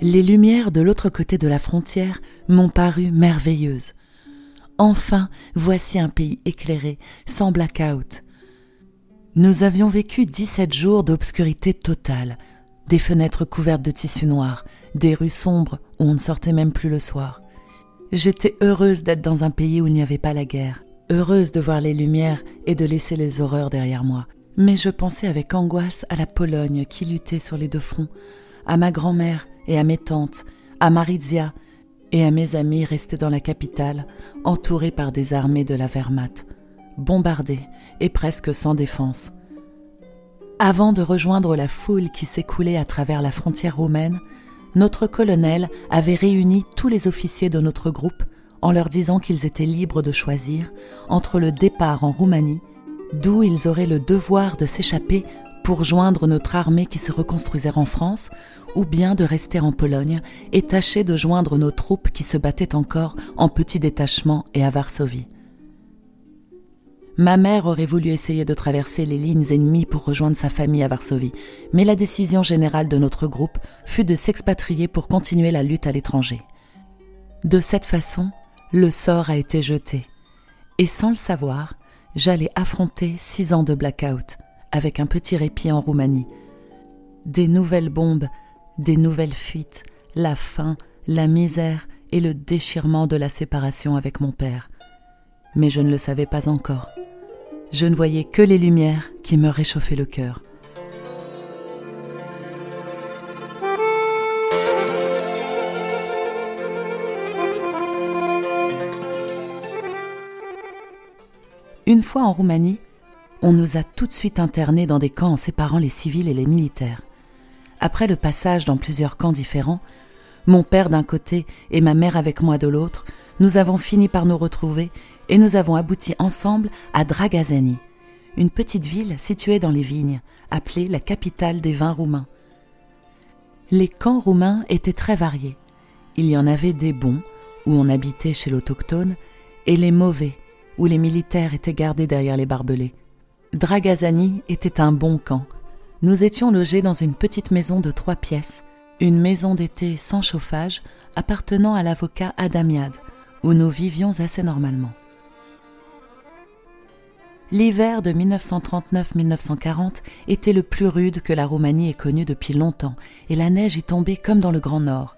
Les lumières de l'autre côté de la frontière m'ont paru merveilleuses. Enfin, voici un pays éclairé, sans blackout. Nous avions vécu 17 jours d'obscurité totale, des fenêtres couvertes de tissu noir, des rues sombres où on ne sortait même plus le soir. J'étais heureuse d'être dans un pays où il n'y avait pas la guerre, heureuse de voir les lumières et de laisser les horreurs derrière moi. Mais je pensais avec angoisse à la Pologne qui luttait sur les deux fronts, à ma grand-mère et à mes tantes, à Marizia et à mes amis restés dans la capitale, entourés par des armées de la Wehrmacht, bombardés et presque sans défense. Avant de rejoindre la foule qui s'écoulait à travers la frontière roumaine, notre colonel avait réuni tous les officiers de notre groupe en leur disant qu'ils étaient libres de choisir entre le départ en Roumanie, d'où ils auraient le devoir de s'échapper pour joindre notre armée qui se reconstruisait en France, ou bien de rester en Pologne et tâcher de joindre nos troupes qui se battaient encore en petits détachements et à Varsovie. Ma mère aurait voulu essayer de traverser les lignes ennemies pour rejoindre sa famille à Varsovie, mais la décision générale de notre groupe fut de s'expatrier pour continuer la lutte à l'étranger. De cette façon, le sort a été jeté, et sans le savoir, j'allais affronter six ans de blackout, avec un petit répit en Roumanie. Des nouvelles bombes, des nouvelles fuites, la faim, la misère et le déchirement de la séparation avec mon père. Mais je ne le savais pas encore. Je ne voyais que les lumières qui me réchauffaient le cœur. Une fois en Roumanie, on nous a tout de suite internés dans des camps en séparant les civils et les militaires. Après le passage dans plusieurs camps différents, mon père d'un côté et ma mère avec moi de l'autre, nous avons fini par nous retrouver et nous avons abouti ensemble à Dragazani, une petite ville située dans les vignes, appelée la capitale des vins roumains. Les camps roumains étaient très variés. Il y en avait des bons, où on habitait chez l'autochtone, et les mauvais, où les militaires étaient gardés derrière les barbelés. Dragazani était un bon camp. Nous étions logés dans une petite maison de trois pièces, une maison d'été sans chauffage appartenant à l'avocat Adamiad, où nous vivions assez normalement. L'hiver de 1939-1940 était le plus rude que la Roumanie ait connu depuis longtemps, et la neige y tombait comme dans le Grand Nord.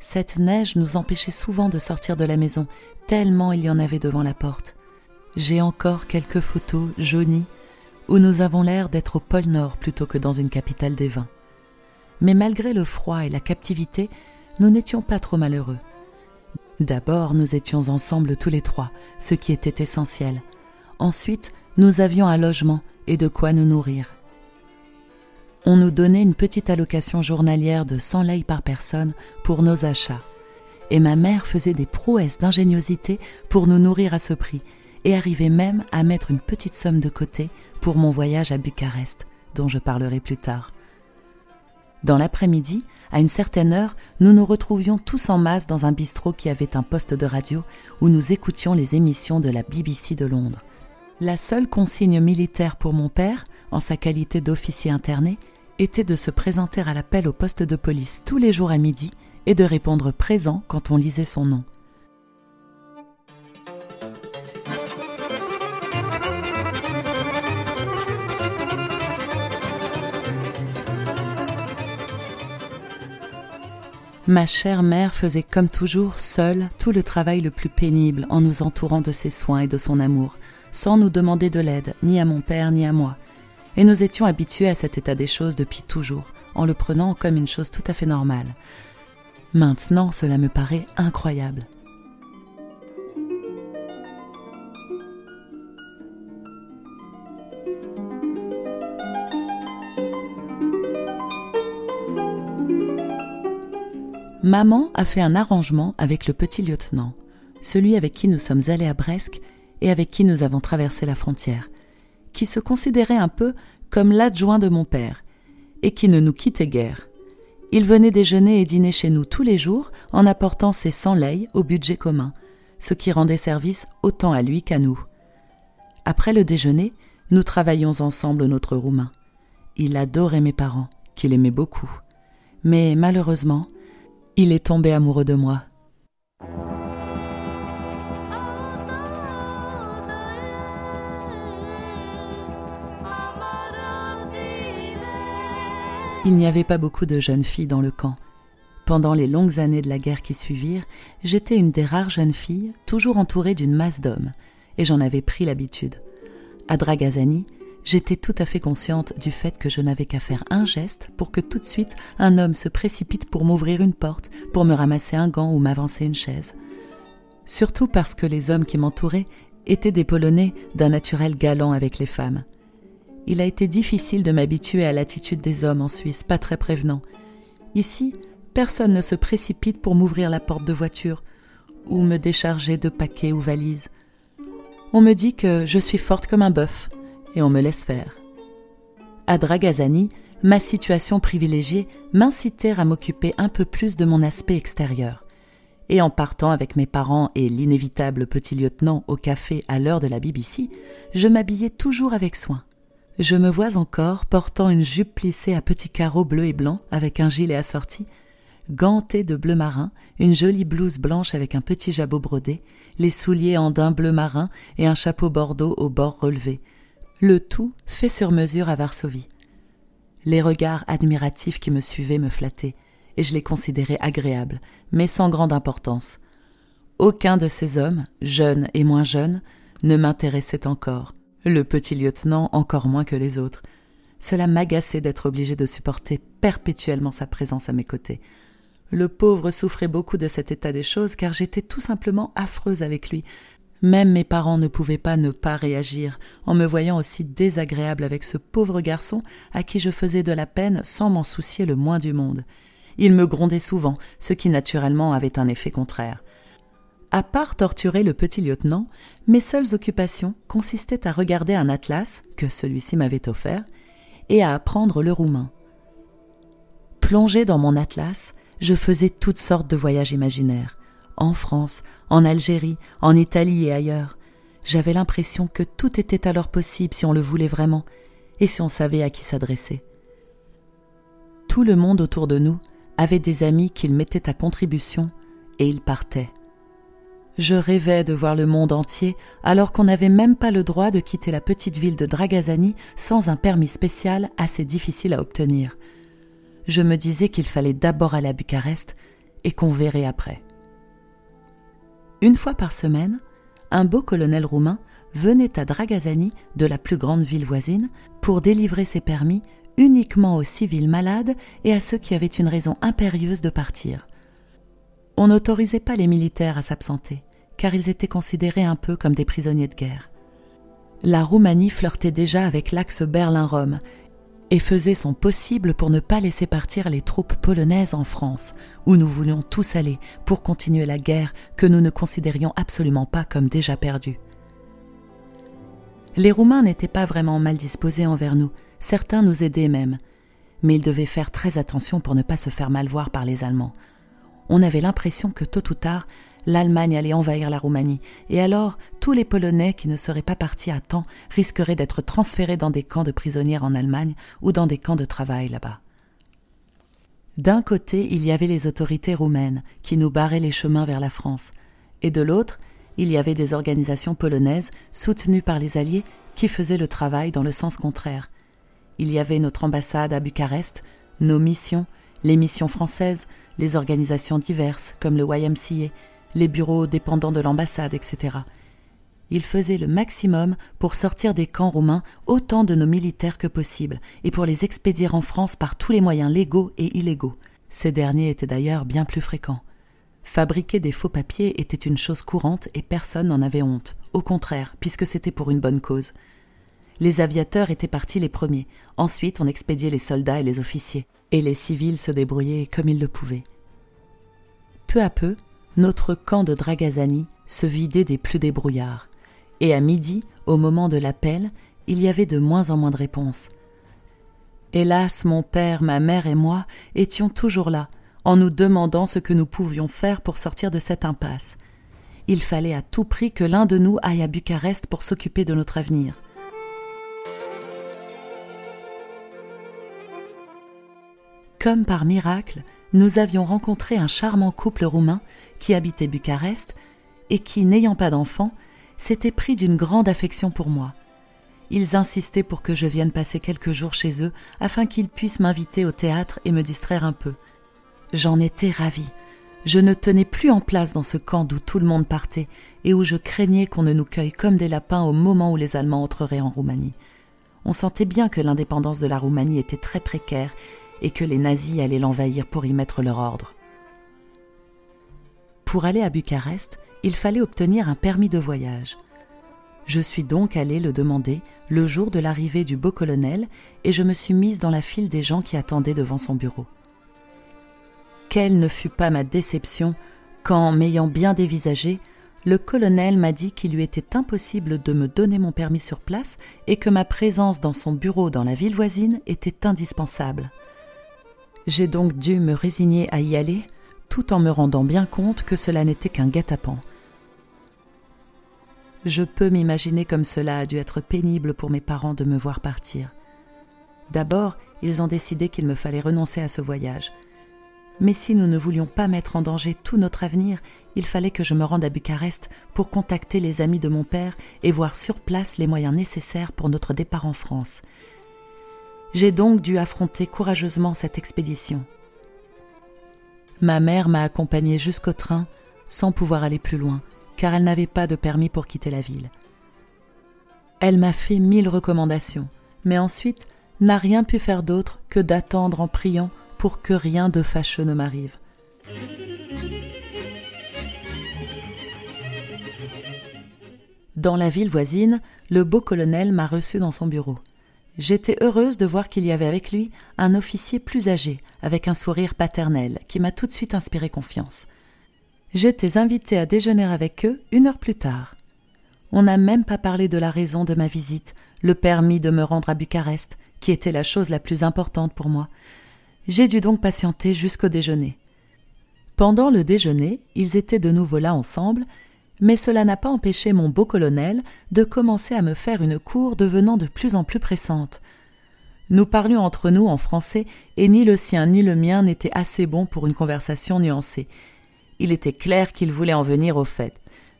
Cette neige nous empêchait souvent de sortir de la maison, tellement il y en avait devant la porte. J'ai encore quelques photos jaunies où nous avons l'air d'être au pôle Nord plutôt que dans une capitale des vins. Mais malgré le froid et la captivité, nous n'étions pas trop malheureux. D'abord, nous étions ensemble tous les trois, ce qui était essentiel. Ensuite, nous avions un logement et de quoi nous nourrir. On nous donnait une petite allocation journalière de 100 lei par personne pour nos achats. Et ma mère faisait des prouesses d'ingéniosité pour nous nourrir à ce prix et arrivait même à mettre une petite somme de côté pour mon voyage à Bucarest, dont je parlerai plus tard. Dans l'après-midi, à une certaine heure, nous nous retrouvions tous en masse dans un bistrot qui avait un poste de radio où nous écoutions les émissions de la BBC de Londres. La seule consigne militaire pour mon père, en sa qualité d'officier interné, était de se présenter à l'appel au poste de police tous les jours à midi et de répondre présent quand on lisait son nom. Ma chère mère faisait comme toujours seule tout le travail le plus pénible en nous entourant de ses soins et de son amour, sans nous demander de l'aide, ni à mon père ni à moi. Et nous étions habitués à cet état des choses depuis toujours, en le prenant comme une chose tout à fait normale. Maintenant, cela me paraît incroyable. Maman a fait un arrangement avec le petit lieutenant, celui avec qui nous sommes allés à Brest et avec qui nous avons traversé la frontière, qui se considérait un peu comme l'adjoint de mon père, et qui ne nous quittait guère. Il venait déjeuner et dîner chez nous tous les jours en apportant ses cent leis au budget commun, ce qui rendait service autant à lui qu'à nous. Après le déjeuner, nous travaillions ensemble notre roumain. Il adorait mes parents, qu'il aimait beaucoup. Mais malheureusement, il est tombé amoureux de moi. Il n'y avait pas beaucoup de jeunes filles dans le camp. Pendant les longues années de la guerre qui suivirent, j'étais une des rares jeunes filles, toujours entourée d'une masse d'hommes, et j'en avais pris l'habitude. À Dragazani, j'étais tout à fait consciente du fait que je n'avais qu'à faire un geste pour que tout de suite un homme se précipite pour m'ouvrir une porte, pour me ramasser un gant ou m'avancer une chaise. Surtout parce que les hommes qui m'entouraient étaient des Polonais d'un naturel galant avec les femmes il a été difficile de m'habituer à l'attitude des hommes en Suisse, pas très prévenant. Ici, personne ne se précipite pour m'ouvrir la porte de voiture ou me décharger de paquets ou valises. On me dit que je suis forte comme un bœuf et on me laisse faire. À Dragazani, ma situation privilégiée m'incitait à m'occuper un peu plus de mon aspect extérieur. Et en partant avec mes parents et l'inévitable petit lieutenant au café à l'heure de la BBC, je m'habillais toujours avec soin. Je me vois encore portant une jupe plissée à petits carreaux bleus et blancs avec un gilet assorti, gantée de bleu marin, une jolie blouse blanche avec un petit jabot brodé, les souliers en daim bleu marin et un chapeau bordeaux au bord relevé. Le tout fait sur mesure à Varsovie. Les regards admiratifs qui me suivaient me flattaient, et je les considérais agréables, mais sans grande importance. Aucun de ces hommes, jeunes et moins jeunes, ne m'intéressait encore le petit lieutenant encore moins que les autres. Cela m'agaçait d'être obligé de supporter perpétuellement sa présence à mes côtés. Le pauvre souffrait beaucoup de cet état des choses car j'étais tout simplement affreuse avec lui. Même mes parents ne pouvaient pas ne pas réagir en me voyant aussi désagréable avec ce pauvre garçon à qui je faisais de la peine sans m'en soucier le moins du monde. Il me grondait souvent, ce qui naturellement avait un effet contraire. À part torturer le petit lieutenant, mes seules occupations consistaient à regarder un atlas que celui-ci m'avait offert et à apprendre le roumain. Plongé dans mon atlas, je faisais toutes sortes de voyages imaginaires, en France, en Algérie, en Italie et ailleurs. J'avais l'impression que tout était alors possible si on le voulait vraiment et si on savait à qui s'adresser. Tout le monde autour de nous avait des amis qu'ils mettaient à contribution et ils partaient. Je rêvais de voir le monde entier alors qu'on n'avait même pas le droit de quitter la petite ville de Dragazani sans un permis spécial assez difficile à obtenir. Je me disais qu'il fallait d'abord aller à Bucarest et qu'on verrait après. Une fois par semaine, un beau colonel roumain venait à Dragazani, de la plus grande ville voisine, pour délivrer ses permis uniquement aux civils malades et à ceux qui avaient une raison impérieuse de partir. On n'autorisait pas les militaires à s'absenter car ils étaient considérés un peu comme des prisonniers de guerre. La Roumanie flirtait déjà avec l'axe Berlin-Rome et faisait son possible pour ne pas laisser partir les troupes polonaises en France, où nous voulions tous aller pour continuer la guerre que nous ne considérions absolument pas comme déjà perdue. Les Roumains n'étaient pas vraiment mal disposés envers nous, certains nous aidaient même, mais ils devaient faire très attention pour ne pas se faire mal voir par les Allemands. On avait l'impression que tôt ou tard, l'Allemagne allait envahir la Roumanie, et alors tous les Polonais qui ne seraient pas partis à temps risqueraient d'être transférés dans des camps de prisonnières en Allemagne ou dans des camps de travail là-bas. D'un côté, il y avait les autorités roumaines qui nous barraient les chemins vers la France, et de l'autre, il y avait des organisations polonaises soutenues par les Alliés qui faisaient le travail dans le sens contraire. Il y avait notre ambassade à Bucarest, nos missions, les missions françaises, les organisations diverses comme le YMCA les bureaux dépendants de l'ambassade, etc. Il faisait le maximum pour sortir des camps roumains autant de nos militaires que possible et pour les expédier en France par tous les moyens légaux et illégaux. Ces derniers étaient d'ailleurs bien plus fréquents. Fabriquer des faux papiers était une chose courante et personne n'en avait honte. Au contraire, puisque c'était pour une bonne cause. Les aviateurs étaient partis les premiers. Ensuite, on expédiait les soldats et les officiers. Et les civils se débrouillaient comme ils le pouvaient. Peu à peu, notre camp de Dragazani se vidait des plus débrouillards. Et à midi, au moment de l'appel, il y avait de moins en moins de réponses. Hélas, mon père, ma mère et moi étions toujours là, en nous demandant ce que nous pouvions faire pour sortir de cette impasse. Il fallait à tout prix que l'un de nous aille à Bucarest pour s'occuper de notre avenir. Comme par miracle, nous avions rencontré un charmant couple roumain qui habitait Bucarest et qui, n'ayant pas d'enfants, s'était pris d'une grande affection pour moi. Ils insistaient pour que je vienne passer quelques jours chez eux afin qu'ils puissent m'inviter au théâtre et me distraire un peu. J'en étais ravie. Je ne tenais plus en place dans ce camp d'où tout le monde partait et où je craignais qu'on ne nous cueille comme des lapins au moment où les Allemands entreraient en Roumanie. On sentait bien que l'indépendance de la Roumanie était très précaire et que les nazis allaient l'envahir pour y mettre leur ordre. Pour aller à Bucarest, il fallait obtenir un permis de voyage. Je suis donc allée le demander le jour de l'arrivée du beau colonel et je me suis mise dans la file des gens qui attendaient devant son bureau. Quelle ne fut pas ma déception quand, m'ayant bien dévisagé, le colonel m'a dit qu'il lui était impossible de me donner mon permis sur place et que ma présence dans son bureau dans la ville voisine était indispensable. J'ai donc dû me résigner à y aller, tout en me rendant bien compte que cela n'était qu'un guet-apens. Je peux m'imaginer comme cela a dû être pénible pour mes parents de me voir partir. D'abord, ils ont décidé qu'il me fallait renoncer à ce voyage. Mais si nous ne voulions pas mettre en danger tout notre avenir, il fallait que je me rende à Bucarest pour contacter les amis de mon père et voir sur place les moyens nécessaires pour notre départ en France. J'ai donc dû affronter courageusement cette expédition. Ma mère m'a accompagnée jusqu'au train sans pouvoir aller plus loin, car elle n'avait pas de permis pour quitter la ville. Elle m'a fait mille recommandations, mais ensuite n'a rien pu faire d'autre que d'attendre en priant pour que rien de fâcheux ne m'arrive. Dans la ville voisine, le beau colonel m'a reçu dans son bureau. J'étais heureuse de voir qu'il y avait avec lui un officier plus âgé, avec un sourire paternel, qui m'a tout de suite inspiré confiance. J'étais invitée à déjeuner avec eux une heure plus tard. On n'a même pas parlé de la raison de ma visite, le permis de me rendre à Bucarest, qui était la chose la plus importante pour moi. J'ai dû donc patienter jusqu'au déjeuner. Pendant le déjeuner, ils étaient de nouveau là ensemble, mais cela n'a pas empêché mon beau colonel de commencer à me faire une cour devenant de plus en plus pressante. Nous parlions entre nous en français, et ni le sien ni le mien n'étaient assez bons pour une conversation nuancée. Il était clair qu'il voulait en venir au fait.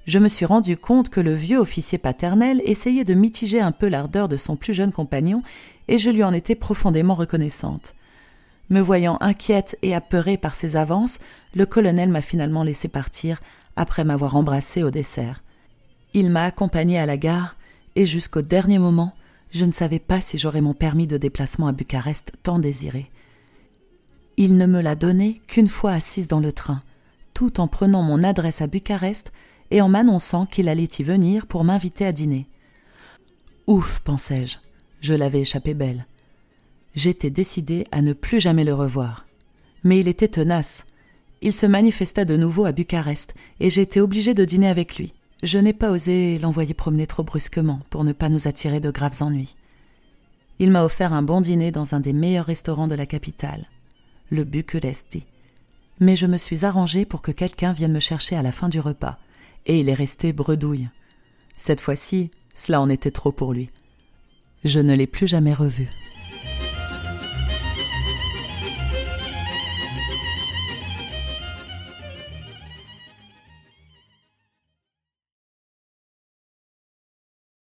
Je me suis rendu compte que le vieux officier paternel essayait de mitiger un peu l'ardeur de son plus jeune compagnon, et je lui en étais profondément reconnaissante. Me voyant inquiète et apeurée par ses avances, le colonel m'a finalement laissé partir après m'avoir embrassé au dessert. Il m'a accompagnée à la gare, et jusqu'au dernier moment, je ne savais pas si j'aurais mon permis de déplacement à Bucarest tant désiré. Il ne me l'a donné qu'une fois assise dans le train, tout en prenant mon adresse à Bucarest et en m'annonçant qu'il allait y venir pour m'inviter à dîner. Ouf, pensai-je, je l'avais échappé belle. J'étais décidée à ne plus jamais le revoir. Mais il était tenace. Il se manifesta de nouveau à Bucarest, et j'ai été obligée de dîner avec lui. Je n'ai pas osé l'envoyer promener trop brusquement pour ne pas nous attirer de graves ennuis. Il m'a offert un bon dîner dans un des meilleurs restaurants de la capitale, le Bucuresti mais je me suis arrangé pour que quelqu'un vienne me chercher à la fin du repas, et il est resté bredouille. Cette fois-ci, cela en était trop pour lui. Je ne l'ai plus jamais revu.